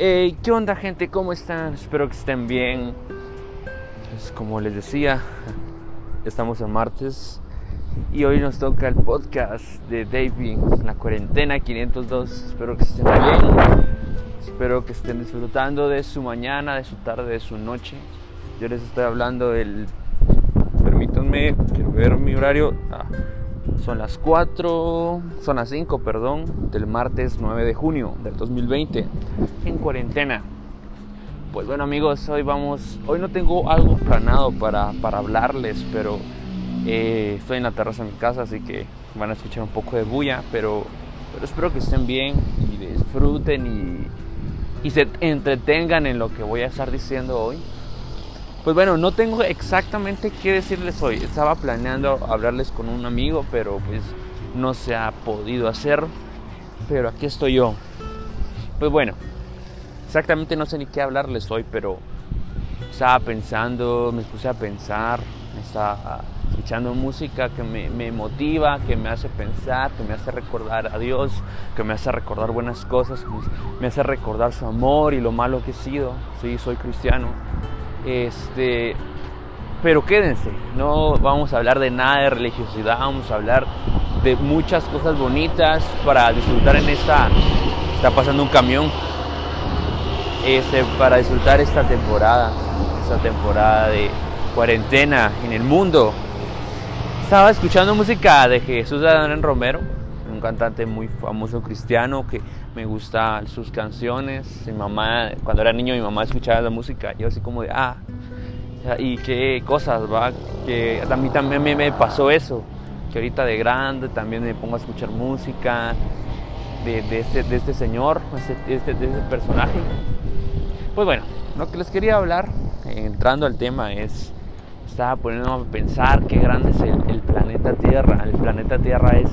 Hey, ¿qué onda gente? ¿Cómo están? Espero que estén bien. Pues, como les decía, estamos en martes y hoy nos toca el podcast de David, la cuarentena 502. Espero que estén bien. Espero que estén disfrutando de su mañana, de su tarde, de su noche. Yo les estoy hablando del... Permítanme, quiero ver mi horario. Ah, son las 4, son las 5, perdón, del martes 9 de junio del 2020 en cuarentena. Pues bueno amigos, hoy vamos, hoy no tengo algo planeado para, para hablarles, pero eh, estoy en la terraza de mi casa, así que van a escuchar un poco de bulla, pero, pero espero que estén bien y disfruten y se entretengan en lo que voy a estar diciendo hoy. Pues bueno, no tengo exactamente qué decirles hoy. Estaba planeando hablarles con un amigo, pero pues no se ha podido hacer. Pero aquí estoy yo. Pues bueno, exactamente no sé ni qué hablarles hoy, pero estaba pensando, me puse a pensar, estaba escuchando música que me, me, motiva, que me hace pensar, que me hace recordar a Dios, que me hace recordar buenas cosas, me hace recordar su amor y lo malo que he sido. Sí, soy cristiano este, pero quédense, no vamos a hablar de nada de religiosidad, vamos a hablar de muchas cosas bonitas para disfrutar en esta. Está pasando un camión. Este, para disfrutar esta temporada, esta temporada de cuarentena en el mundo. Estaba escuchando música de Jesús Adán Romero, un cantante muy famoso cristiano que me gusta sus canciones. Mi mamá, cuando era niño, mi mamá escuchaba la música. Yo así como de, ah, y qué cosas, va. Que a mí también me pasó eso. Que ahorita de grande también me pongo a escuchar música de, de, este, de este señor, este, de este personaje. Pues bueno, lo que les quería hablar, entrando al tema, es estaba poniéndome a pensar qué grande es el, planeta Tierra. El planeta Tierra es,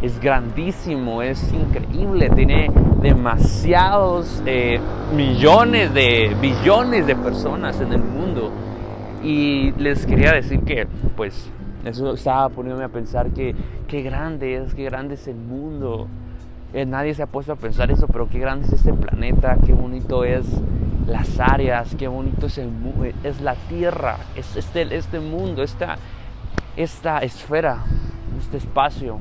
es grandísimo, es increíble, tiene demasiados eh, millones de billones de personas en el mundo. Y les quería decir que, pues, eso estaba poniéndome a pensar que qué grande es, qué grande es el mundo. Eh, nadie se ha puesto a pensar eso, pero qué grande es este planeta, qué bonito es las áreas, qué bonito es, el, es la tierra, es este, este mundo, esta, esta esfera, este espacio.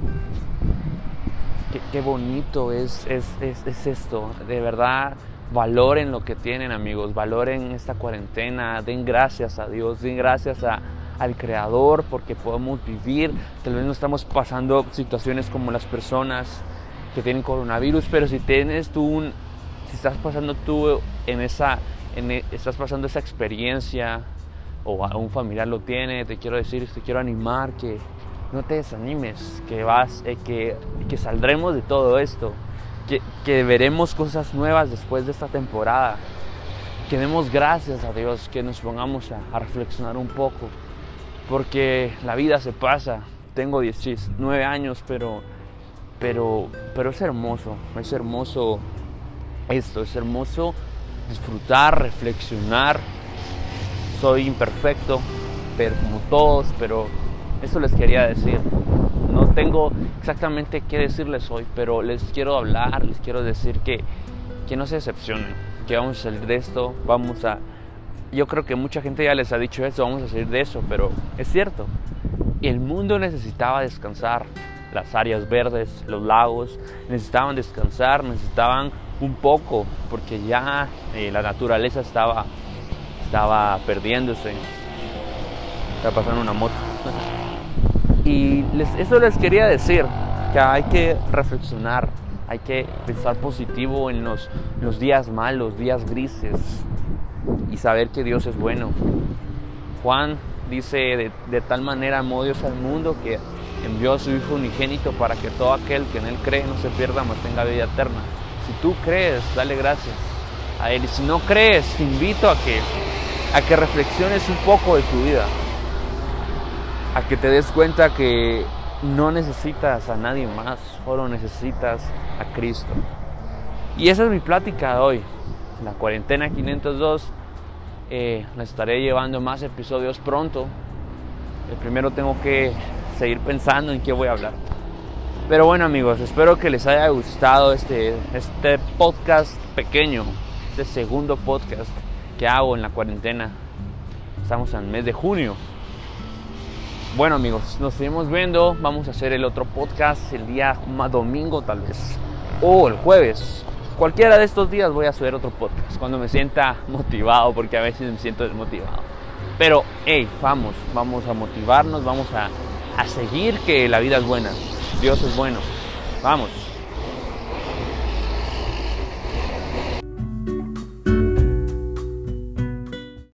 Qué, bonito es, es, es, es, esto, de verdad. Valoren lo que tienen amigos, valoren esta cuarentena, den gracias a Dios, den gracias a, al Creador porque podemos vivir, tal vez no estamos pasando situaciones como las personas que tienen coronavirus, pero si tienes tú un, si estás pasando tú en esa, en, estás pasando esa experiencia o un familiar lo tiene, te quiero decir, te quiero animar que no te desanimes, que vas, eh, que, que saldremos de todo esto, que, que veremos cosas nuevas después de esta temporada, que demos gracias a Dios, que nos pongamos a, a reflexionar un poco, porque la vida se pasa. Tengo 19 años, pero, pero, pero es hermoso, es hermoso esto, es hermoso disfrutar, reflexionar. Soy imperfecto, pero como todos, pero eso les quería decir. No tengo exactamente qué decirles hoy, pero les quiero hablar, les quiero decir que, que no se decepcionen, que vamos a salir de esto, vamos a... Yo creo que mucha gente ya les ha dicho esto, vamos a salir de eso, pero es cierto. El mundo necesitaba descansar, las áreas verdes, los lagos, necesitaban descansar, necesitaban un poco, porque ya eh, la naturaleza estaba, estaba perdiéndose. Está pasando una moto. Y eso les quería decir, que hay que reflexionar, hay que pensar positivo en los, los días malos, días grises, y saber que Dios es bueno. Juan dice, de, de tal manera amó Dios al mundo que envió a su Hijo unigénito para que todo aquel que en Él cree no se pierda, mas tenga vida eterna. Si tú crees, dale gracias a Él. Y si no crees, te invito a que, a que reflexiones un poco de tu vida. A que te des cuenta que no necesitas a nadie más, solo necesitas a Cristo. Y esa es mi plática de hoy. La cuarentena 502. Eh, les estaré llevando más episodios pronto. El primero tengo que seguir pensando en qué voy a hablar. Pero bueno amigos, espero que les haya gustado este, este podcast pequeño. este segundo podcast que hago en la cuarentena. Estamos en el mes de junio. Bueno amigos, nos seguimos viendo. Vamos a hacer el otro podcast el día domingo tal vez. O el jueves. Cualquiera de estos días voy a subir otro podcast. Cuando me sienta motivado, porque a veces me siento desmotivado. Pero, hey, vamos, vamos a motivarnos, vamos a, a seguir que la vida es buena. Dios es bueno. Vamos.